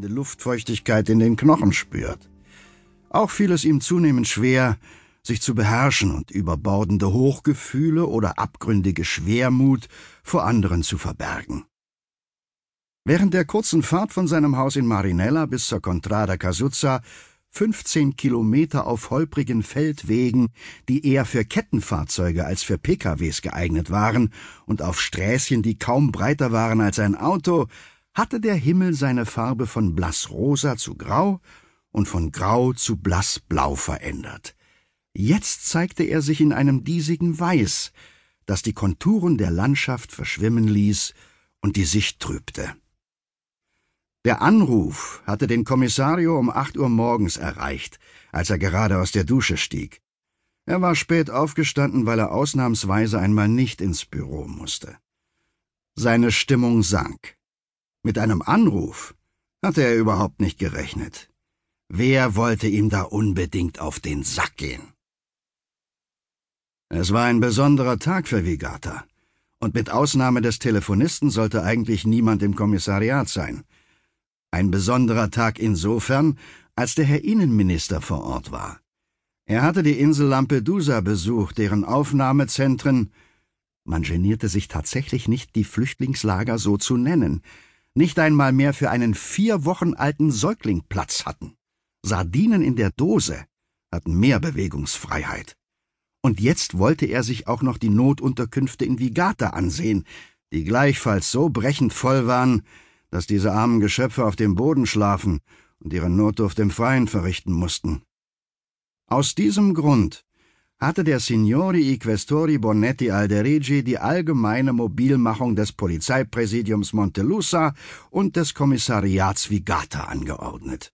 anhaltende Luftfeuchtigkeit in den Knochen spürt. Auch fiel es ihm zunehmend schwer, sich zu beherrschen und überbordende Hochgefühle oder abgründige Schwermut vor anderen zu verbergen. Während der kurzen Fahrt von seinem Haus in Marinella bis zur Contrada Casuzza 15 Kilometer auf holprigen Feldwegen, die eher für Kettenfahrzeuge als für PKWs geeignet waren, und auf Sträßchen, die kaum breiter waren als ein Auto, hatte der Himmel seine Farbe von blassrosa zu grau und von grau zu blassblau verändert. Jetzt zeigte er sich in einem diesigen Weiß, das die Konturen der Landschaft verschwimmen ließ und die Sicht trübte. Der Anruf hatte den Kommissario um acht Uhr morgens erreicht, als er gerade aus der Dusche stieg. Er war spät aufgestanden, weil er ausnahmsweise einmal nicht ins Büro musste. Seine Stimmung sank. Mit einem Anruf hatte er überhaupt nicht gerechnet. Wer wollte ihm da unbedingt auf den Sack gehen? Es war ein besonderer Tag für Vigata, und mit Ausnahme des Telefonisten sollte eigentlich niemand im Kommissariat sein. Ein besonderer Tag insofern, als der Herr Innenminister vor Ort war. Er hatte die Insel Lampedusa besucht, deren Aufnahmezentren man genierte sich tatsächlich nicht, die Flüchtlingslager so zu nennen, nicht einmal mehr für einen vier Wochen alten Säugling Platz hatten. Sardinen in der Dose hatten mehr Bewegungsfreiheit. Und jetzt wollte er sich auch noch die Notunterkünfte in Vigata ansehen, die gleichfalls so brechend voll waren, dass diese armen Geschöpfe auf dem Boden schlafen und ihre Notdurft im Freien verrichten mussten. Aus diesem Grund hatte der Signori Questori Bonetti Alderigi die allgemeine Mobilmachung des Polizeipräsidiums Montelusa und des Kommissariats Vigata angeordnet.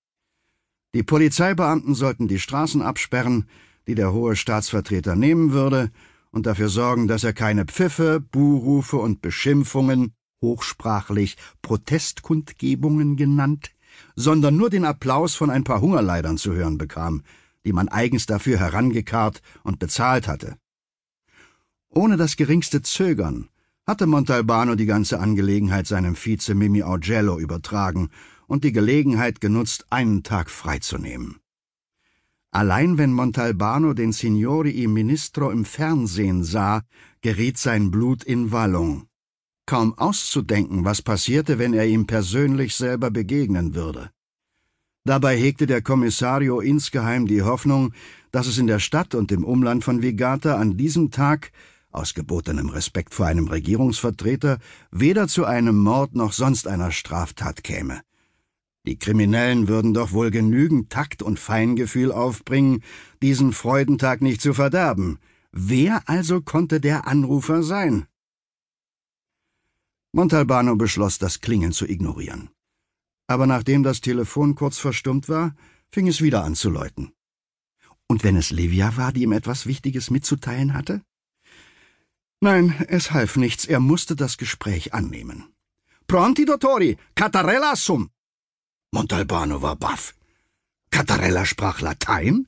Die Polizeibeamten sollten die Straßen absperren, die der hohe Staatsvertreter nehmen würde, und dafür sorgen, dass er keine Pfiffe, Buhrufe und Beschimpfungen hochsprachlich Protestkundgebungen genannt, sondern nur den Applaus von ein paar Hungerleidern zu hören bekam, die man eigens dafür herangekarrt und bezahlt hatte. Ohne das geringste Zögern hatte Montalbano die ganze Angelegenheit seinem Vize Mimi Augello übertragen und die Gelegenheit genutzt, einen Tag freizunehmen. Allein wenn Montalbano den Signori im Ministro im Fernsehen sah, geriet sein Blut in Wallung. Kaum auszudenken, was passierte, wenn er ihm persönlich selber begegnen würde. Dabei hegte der Kommissario insgeheim die Hoffnung, dass es in der Stadt und im Umland von Vigata an diesem Tag, aus gebotenem Respekt vor einem Regierungsvertreter, weder zu einem Mord noch sonst einer Straftat käme. Die Kriminellen würden doch wohl genügend Takt und Feingefühl aufbringen, diesen Freudentag nicht zu verderben. Wer also konnte der Anrufer sein? Montalbano beschloss, das Klingeln zu ignorieren. Aber nachdem das Telefon kurz verstummt war, fing es wieder an zu läuten. Und wenn es Livia war, die ihm etwas Wichtiges mitzuteilen hatte? Nein, es half nichts, er musste das Gespräch annehmen. Pronti, dottori, Catarella sum! Montalbano war baff. Catarella sprach Latein?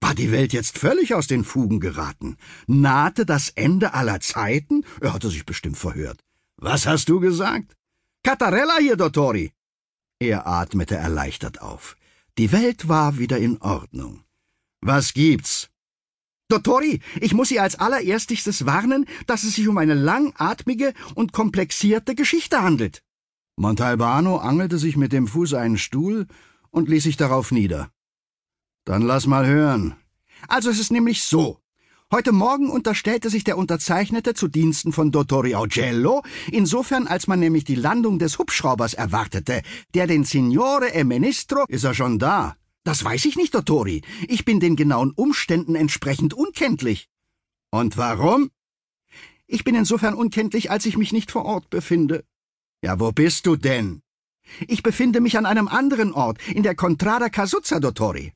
War die Welt jetzt völlig aus den Fugen geraten? Nahte das Ende aller Zeiten? Er hatte sich bestimmt verhört. Was hast du gesagt? Catarella hier, Dottori. Er atmete erleichtert auf. Die Welt war wieder in Ordnung. Was gibt's? Dottori, ich muss Sie als allererstes warnen, dass es sich um eine langatmige und komplexierte Geschichte handelt. Montalbano angelte sich mit dem Fuß einen Stuhl und ließ sich darauf nieder. Dann lass mal hören. Also es ist nämlich so. Heute Morgen unterstellte sich der Unterzeichnete zu Diensten von Dottori Augello, insofern als man nämlich die Landung des Hubschraubers erwartete, der den Signore e Ministro... Ist er schon da? Das weiß ich nicht, Dottori. Ich bin den genauen Umständen entsprechend unkenntlich. Und warum? Ich bin insofern unkenntlich, als ich mich nicht vor Ort befinde. Ja, wo bist du denn? Ich befinde mich an einem anderen Ort, in der Contrada Casuzza, Dottori.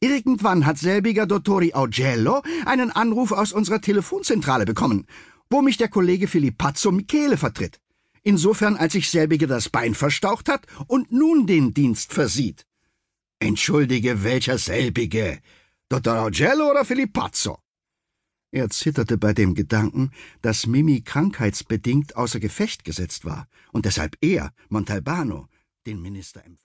Irgendwann hat selbiger Dottori Augello einen Anruf aus unserer Telefonzentrale bekommen, wo mich der Kollege Filippazzo Michele vertritt. Insofern, als sich selbige das Bein verstaucht hat und nun den Dienst versieht. Entschuldige, welcher selbige? Dottor Augello oder Filippazzo? Er zitterte bei dem Gedanken, dass Mimi krankheitsbedingt außer Gefecht gesetzt war und deshalb er, Montalbano, den Minister empfahl.